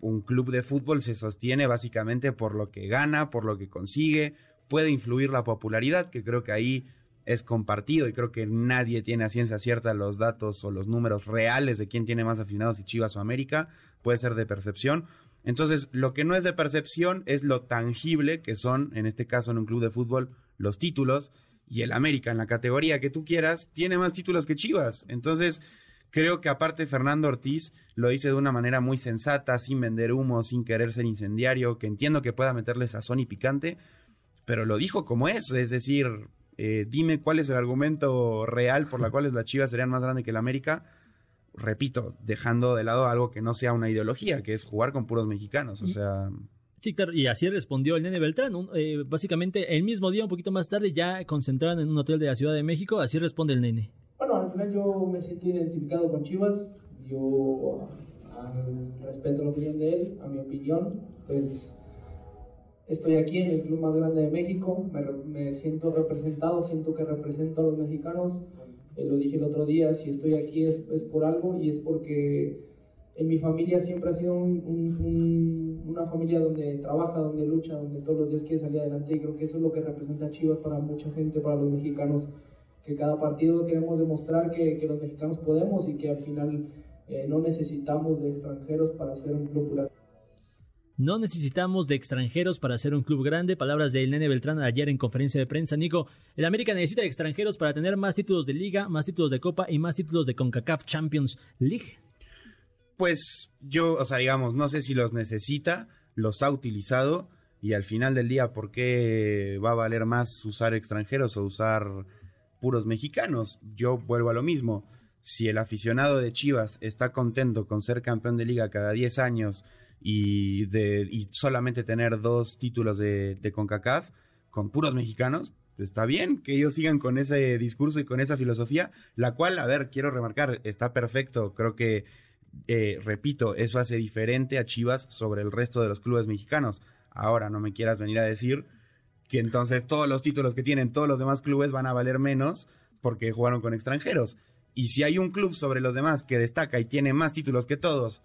Un club de fútbol se sostiene básicamente por lo que gana, por lo que consigue. Puede influir la popularidad, que creo que ahí es compartido y creo que nadie tiene a ciencia cierta los datos o los números reales de quién tiene más aficionados, si Chivas o América. Puede ser de percepción. Entonces, lo que no es de percepción es lo tangible que son, en este caso en un club de fútbol, los títulos. Y el América, en la categoría que tú quieras, tiene más títulos que Chivas. Entonces, Creo que aparte Fernando Ortiz lo dice de una manera muy sensata, sin vender humo, sin querer ser incendiario, que entiendo que pueda meterle sazón y picante, pero lo dijo como es, es decir, eh, dime cuál es el argumento real por la cual las Chivas serían más grandes que el América. Repito, dejando de lado algo que no sea una ideología, que es jugar con puros mexicanos, o sea... Sí, claro, y así respondió el nene Beltrán. Eh, básicamente, el mismo día, un poquito más tarde, ya concentrado en un hotel de la Ciudad de México, así responde el nene. Bueno, al final yo me siento identificado con Chivas. Yo, respeto la opinión de él, a mi opinión, pues estoy aquí en el club más grande de México. Me, siento representado, siento que represento a los mexicanos. Eh, lo dije el otro día, si estoy aquí es, es, por algo y es porque en mi familia siempre ha sido una familia donde trabaja, donde lucha, donde todos los días quiere salir adelante y creo que eso es lo que representa Chivas para mucha gente, para los mexicanos que cada partido queremos demostrar que, los mexicanos podemos y que al final eh, no necesitamos de extranjeros para ser un club. No necesitamos de extranjeros para ser un club grande. Palabras del Nene Beltrán ayer en conferencia de prensa. Nico, el América necesita de extranjeros para tener más títulos de liga, más títulos de copa y más títulos de CONCACAF Champions League. Pues yo, o sea, digamos, no sé si los necesita, los ha utilizado y al final del día, ¿por qué va a valer más usar extranjeros o usar puros mexicanos. Yo vuelvo a lo mismo. Si el aficionado de Chivas está contento con ser campeón de liga cada 10 años y, de, solamente tener dos títulos de, de CONCACAF con puros mexicanos, pues está bien que ellos sigan con ese discurso y con esa filosofía, la cual, a ver, quiero remarcar, está perfecto. Creo que, eh, repito, eso hace diferente a Chivas sobre el resto de los clubes mexicanos. Ahora, no me quieras venir a decir que entonces todos los títulos que tienen todos los demás clubes van a valer menos porque jugaron con extranjeros. Y si hay un club sobre los demás que destaca y tiene más títulos que todos,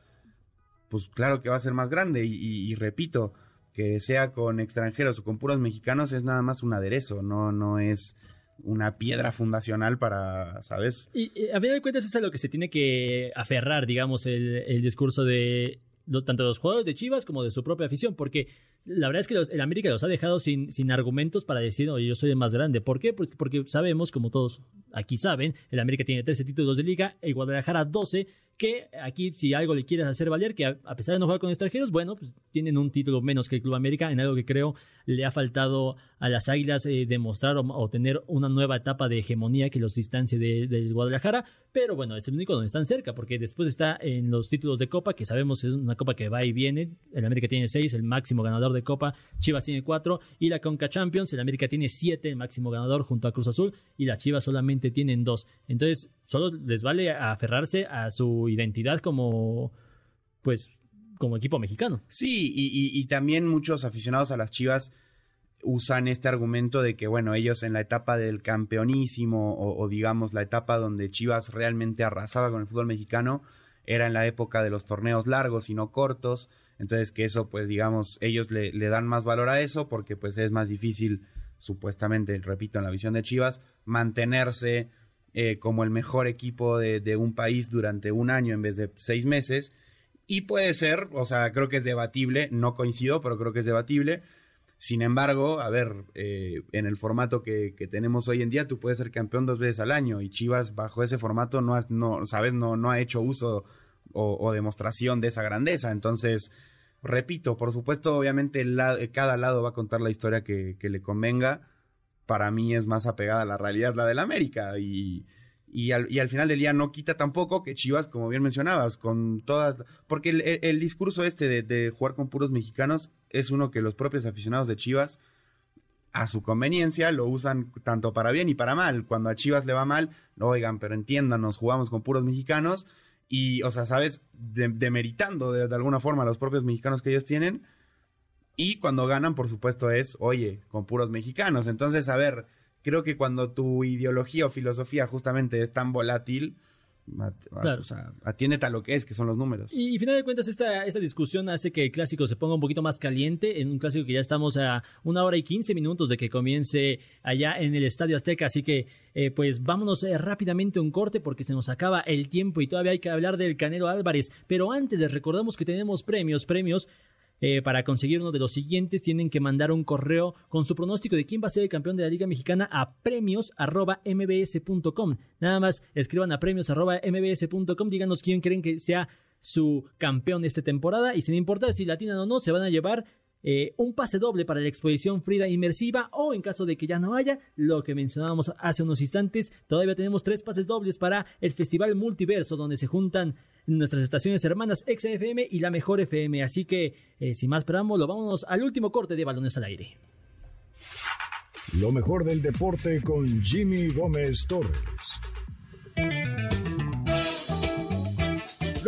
pues claro que va a ser más grande. Y, repito, que sea con extranjeros o con puros mexicanos es nada más un aderezo, no, no es una piedra fundacional para, ¿sabes? Y, a final de cuentas es a lo que se tiene que aferrar, digamos, el, el discurso de tanto de los jugadores de Chivas como de su propia afición, porque la verdad es que el América los ha dejado sin, sin argumentos para decir, oye, yo soy el más grande. ¿Por qué? Pues porque sabemos, como todos aquí saben, el América tiene 13 títulos de liga, el Guadalajara 12, que aquí si algo le quieres hacer valer, que a, pesar de no jugar con extranjeros, bueno, pues tienen un título menos que el Club América, en algo que creo le ha faltado a las Águilas eh, demostrar o, tener una nueva etapa de hegemonía que los distancie del Guadalajara, pero bueno, es el único donde están cerca, porque después está en los títulos de Copa, que sabemos es una Copa que va y viene, el América tiene 6, el máximo ganador de Copa, Chivas tiene 4, y la Conca Champions, el América tiene 7, el máximo ganador junto a Cruz Azul, y las Chivas solamente tienen 2. Entonces, solo les vale aferrarse a su identidad como, pues, como equipo mexicano. Sí, y, también muchos aficionados a las Chivas usan este argumento de que, bueno, ellos en la etapa del campeonísimo o, o, digamos la etapa donde Chivas realmente arrasaba con el fútbol mexicano era en la época de los torneos largos y no cortos, entonces que eso pues digamos ellos le, le dan más valor a eso porque pues es más difícil supuestamente, repito, en la visión de Chivas, mantenerse eh, como el mejor equipo de, un país durante un año en vez de seis meses. Y puede ser, o sea, creo que es debatible, no coincido, pero creo que es debatible. Sin embargo, a ver, eh, en el formato que, tenemos hoy en día, tú puedes ser campeón dos veces al año y Chivas bajo ese formato no, no sabes, no, no ha hecho uso o, demostración de esa grandeza. Entonces, repito, por supuesto, obviamente cada lado va a contar la historia que, le convenga para mí es más apegada a la realidad la del América y, y, al, final del día no quita tampoco que Chivas, como bien mencionabas, con todas, porque el, discurso este de, jugar con puros mexicanos es uno que los propios aficionados de Chivas a su conveniencia lo usan tanto para bien y para mal. Cuando a Chivas le va mal, oigan, pero entiéndanos, jugamos con puros mexicanos y, o sea, sabes, demeritando de, alguna forma los propios mexicanos que ellos tienen y cuando ganan, por supuesto, es, oye, con puros mexicanos. Entonces, a ver, creo que cuando tu ideología o filosofía justamente es tan volátil, o sea, atiéndete a lo que es, que son los números. Y, y final de cuentas, esta, esta discusión hace que el clásico se ponga un poquito más caliente, en un clásico que ya estamos a una hora y quince minutos de que comience allá en el Estadio Azteca, así que eh, pues vámonos eh, rápidamente a un corte porque se nos acaba el tiempo y todavía hay que hablar del Canelo Álvarez, pero antes les recordamos que tenemos premios, premios eh, para conseguir uno de los siguientes tienen que mandar un correo con su pronóstico de quién va a ser el campeón de la Liga Mexicana a premios.mbs.com. Nada más escriban a premios.mbs.com, díganos quién creen que sea su campeón esta temporada y sin importar si latinan o no, se van a llevar eh, un pase doble para la exposición Frida Inmersiva o en caso de que ya no haya, lo que mencionábamos hace unos instantes, todavía tenemos tres pases dobles para el Festival Multiverso donde se juntan nuestras estaciones hermanas XFM y la Mejor FM. Así que, eh, sin más preámbulo, vámonos al último corte de Balones al Aire. Lo mejor del deporte con Jimmy Gómez Torres.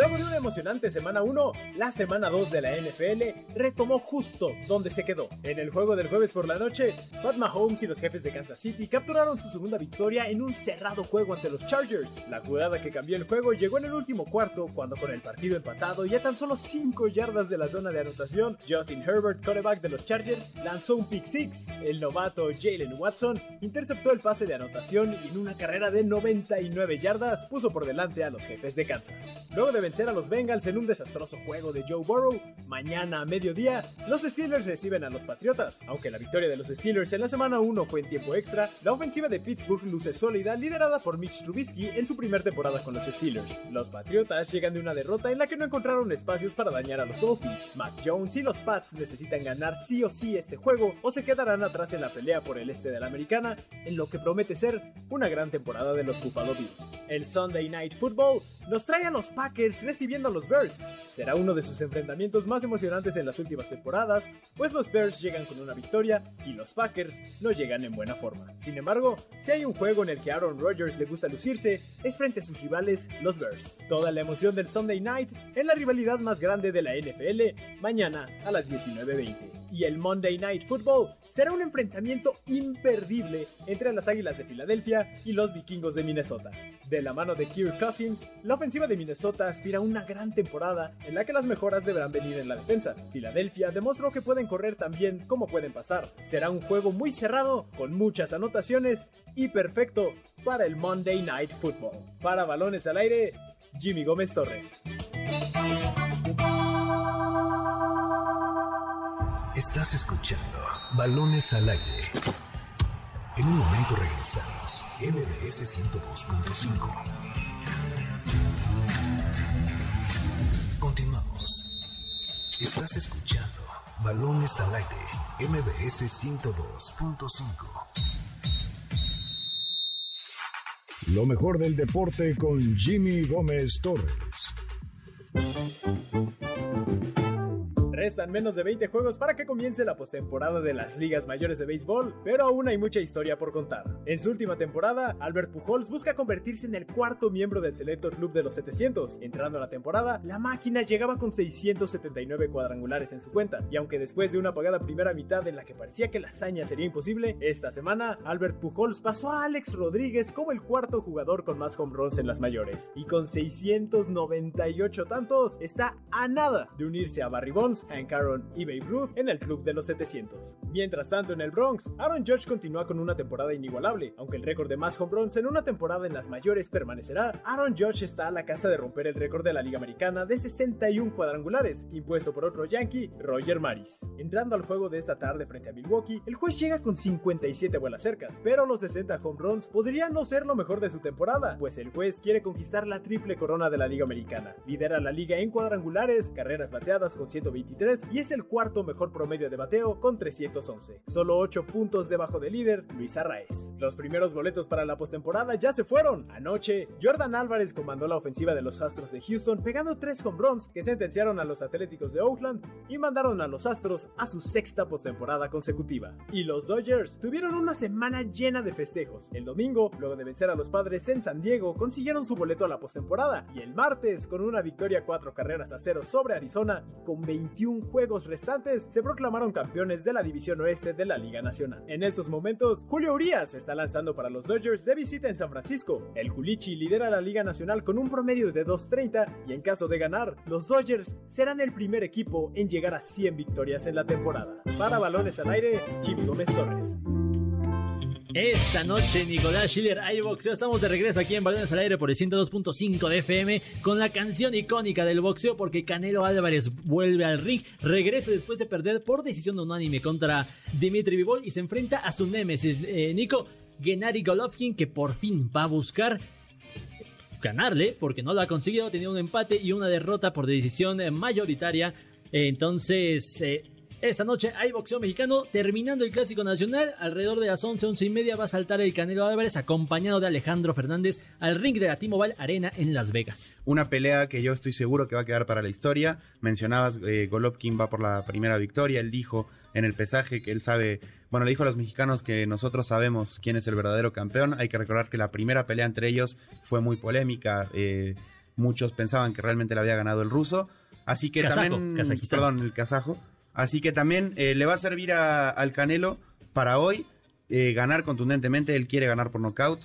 De una emocionante semana 1, la semana 2 de la NFL retomó justo donde se quedó. En el juego del jueves por la noche, Pat Mahomes y los jefes de Kansas City capturaron su segunda victoria en un cerrado juego ante los Chargers. La jugada que cambió el juego llegó en el último cuarto, cuando con el partido empatado y a tan solo 5 yardas de la zona de anotación, Justin Herbert, quarterback de los Chargers, lanzó un pick six. El novato Jalen Watson interceptó el pase de anotación y en una carrera de 99 yardas puso por delante a los jefes de Kansas. Luego de vencer a los Bengals en un desastroso juego de Joe Burrow, mañana a mediodía, los Steelers reciben a los Patriotas. Aunque la victoria de los Steelers en la semana 1 fue en tiempo extra, la ofensiva de Pittsburgh luce sólida, liderada por Mitch Trubisky en su primer temporada con los Steelers. Los Patriotas llegan de una derrota en la que no encontraron espacios para dañar a los Dolphins. Mac Jones y los Pats necesitan ganar sí o sí este juego o se quedarán atrás en la pelea por el este de la americana, en lo que promete ser una gran temporada de los Buffalo Bills. El Sunday Night Football nos trae a los Packers recibiendo a los Bears. Será uno de sus enfrentamientos más emocionantes en las últimas temporadas, pues los Bears llegan con una victoria y los Packers no llegan en buena forma. Sin embargo, si hay un juego en el que Aaron Rodgers le gusta lucirse, es frente a sus rivales, los Bears. Toda la emoción del Sunday Night en la rivalidad más grande de la NFL, mañana a las 19.20 y el Monday Night Football será un enfrentamiento imperdible entre las Águilas de Filadelfia y los Vikingos de Minnesota. De la mano de Kirk Cousins, la ofensiva de Minnesota aspira a una gran temporada en la que las mejoras deberán venir en la defensa. Filadelfia demostró que pueden correr tan bien como pueden pasar. Será un juego muy cerrado, con muchas anotaciones y perfecto para el Monday Night Football. Para balones al aire, Jimmy Gómez Torres. Estás escuchando Balones al aire. En un momento regresamos. MBS 102.5. Continuamos. Estás escuchando Balones al aire. MBS 102.5. Lo mejor del deporte con Jimmy Gómez Torres. Restan menos de 20 juegos para que comience la postemporada de las ligas mayores de béisbol, pero aún hay mucha historia por contar. En su última temporada, Albert Pujols busca convertirse en el cuarto miembro del selecto club de los 700. Entrando a la temporada, la máquina llegaba con 679 cuadrangulares en su cuenta, y aunque después de una apagada primera mitad en la que parecía que la hazaña sería imposible, esta semana Albert Pujols pasó a Alex Rodríguez como el cuarto jugador con más home runs en las mayores, y con 698 tantos está a nada de unirse a Barry Bonds Hank Aaron y Babe Ruth en el club de los 700. Mientras tanto, en el Bronx, Aaron Judge continúa con una temporada inigualable. Aunque el récord de más home runs en una temporada en las mayores permanecerá, Aaron Judge está a la casa de romper el récord de la Liga Americana de 61 cuadrangulares, impuesto por otro Yankee, Roger Maris. Entrando al juego de esta tarde frente a Milwaukee, el juez llega con 57 vuelas cercas, pero los 60 home runs podrían no ser lo mejor de su temporada, pues el juez quiere conquistar la triple corona de la Liga Americana. Lidera la liga en cuadrangulares, carreras bateadas con 123 y es el cuarto mejor promedio de bateo con 311. Solo 8 puntos debajo del líder, Luis Arraez. Los primeros boletos para la postemporada ya se fueron. Anoche, Jordan Álvarez comandó la ofensiva de los Astros de Houston pegando 3 home runs que sentenciaron a los Atléticos de Oakland y mandaron a los Astros a su sexta postemporada consecutiva. Y los Dodgers tuvieron una semana llena de festejos. El domingo, luego de vencer a los padres en San Diego, consiguieron su boleto a la postemporada y el martes, con una victoria 4 carreras a 0 sobre Arizona y con 21 juegos restantes, se proclamaron campeones de la División Oeste de la Liga Nacional. En estos momentos, Julio Urias está lanzando para los Dodgers de visita en San Francisco. El Culichi lidera la Liga Nacional con un promedio de 2.30 y en caso de ganar, los Dodgers serán el primer equipo en llegar a 100 victorias en la temporada. Para balones al aire, Jimmy Gómez Torres. Esta noche, Nicolás Schiller, hay boxeo. Estamos de regreso aquí en Balones al Aire por el 102.5 de FM con la canción icónica del boxeo porque Canelo Álvarez vuelve al ring, regresa después de perder por decisión unánime contra Dimitri Vivol y se enfrenta a su némesis, eh, Nico Gennady Golovkin, que por fin va a buscar ganarle porque no lo ha conseguido, tenía un empate y una derrota por decisión mayoritaria. Entonces, eh, esta noche hay boxeo mexicano. Terminando el clásico nacional, alrededor de las 11, 11 y media va a saltar el Canelo Álvarez acompañado de Alejandro Fernández al ring de la T-Mobile Arena en Las Vegas. Una pelea que yo estoy seguro que va a quedar para la historia. Mencionabas, eh, Golovkin va por la primera victoria. Él dijo en el pesaje que él sabe, bueno, le dijo a los mexicanos que nosotros sabemos quién es el verdadero campeón. Hay que recordar que la primera pelea entre ellos fue muy polémica. Eh, muchos pensaban que realmente la había ganado el ruso. Así que también, perdón, el kazajo. Así que también eh, le va a servir al Canelo para hoy eh, ganar contundentemente. Él quiere ganar por nocaut.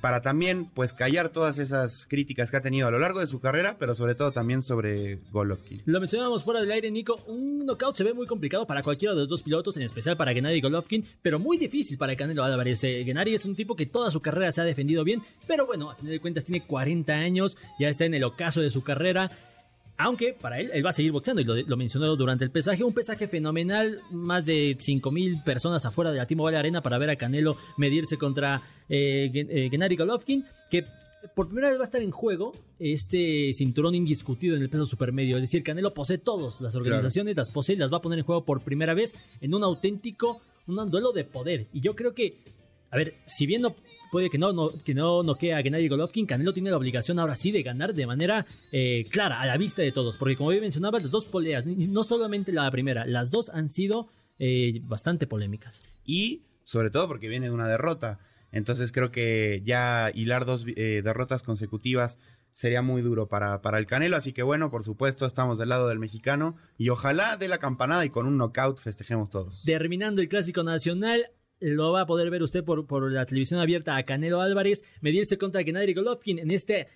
Para también, pues, callar todas esas críticas que ha tenido a lo largo de su carrera, pero sobre todo también sobre Golovkin. Lo mencionábamos fuera del aire, Nico. Un knockout se ve muy complicado para cualquiera de los dos pilotos, en especial para Gennady Golovkin, pero muy difícil para Canelo Álvarez. Eh, Gennady es un tipo que toda su carrera se ha defendido bien, pero bueno, a tener de cuentas tiene 40 años, ya está en el ocaso de su carrera aunque para él, él va a seguir boxeando y lo, mencionó durante el pesaje. Un pesaje fenomenal, más de 5.000 personas afuera de la Timo Arena para ver a Canelo medirse contra eh, eh, Gennady Golovkin, que por primera vez va a estar en juego este cinturón indiscutido en el peso supermedio. Es decir, Canelo posee todas las organizaciones, las posee y las va a poner en juego por primera vez en un auténtico, un duelo de poder. Y yo creo que, a ver, si bien no puede que no, no, que no noquee a Gennady Golovkin, Canelo tiene la obligación ahora sí de ganar de manera eh, clara, a la vista de todos, porque como bien mencionaba, las dos peleas, no solamente la primera, las dos han sido eh, bastante polémicas. Y sobre todo porque viene de una derrota, entonces creo que ya hilar dos eh, derrotas consecutivas sería muy duro para, para el Canelo, así que bueno, por supuesto, estamos del lado del mexicano y ojalá de la campanada y con un knockout festejemos todos. Terminando el Clásico Nacional, lo va a poder ver usted por, por la televisión abierta a Canelo Álvarez medirse contra Gennady Golovkin en este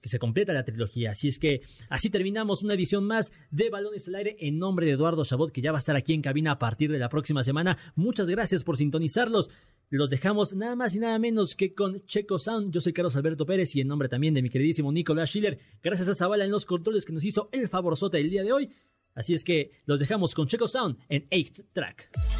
que se completa la trilogía. Así es que así terminamos una edición más de Balones al Aire en nombre de Eduardo Chabot, que ya va a estar aquí en cabina a partir de la próxima semana. Muchas gracias por sintonizarlos. Los dejamos nada más y nada menos que con Checo Sound. Yo soy Carlos Alberto Pérez y en nombre también de mi queridísimo Nicolás Schiller, gracias a Zavala en los controles que nos hizo el favorzote el día de hoy. Así es que los dejamos con Checo Sound en 8 Track.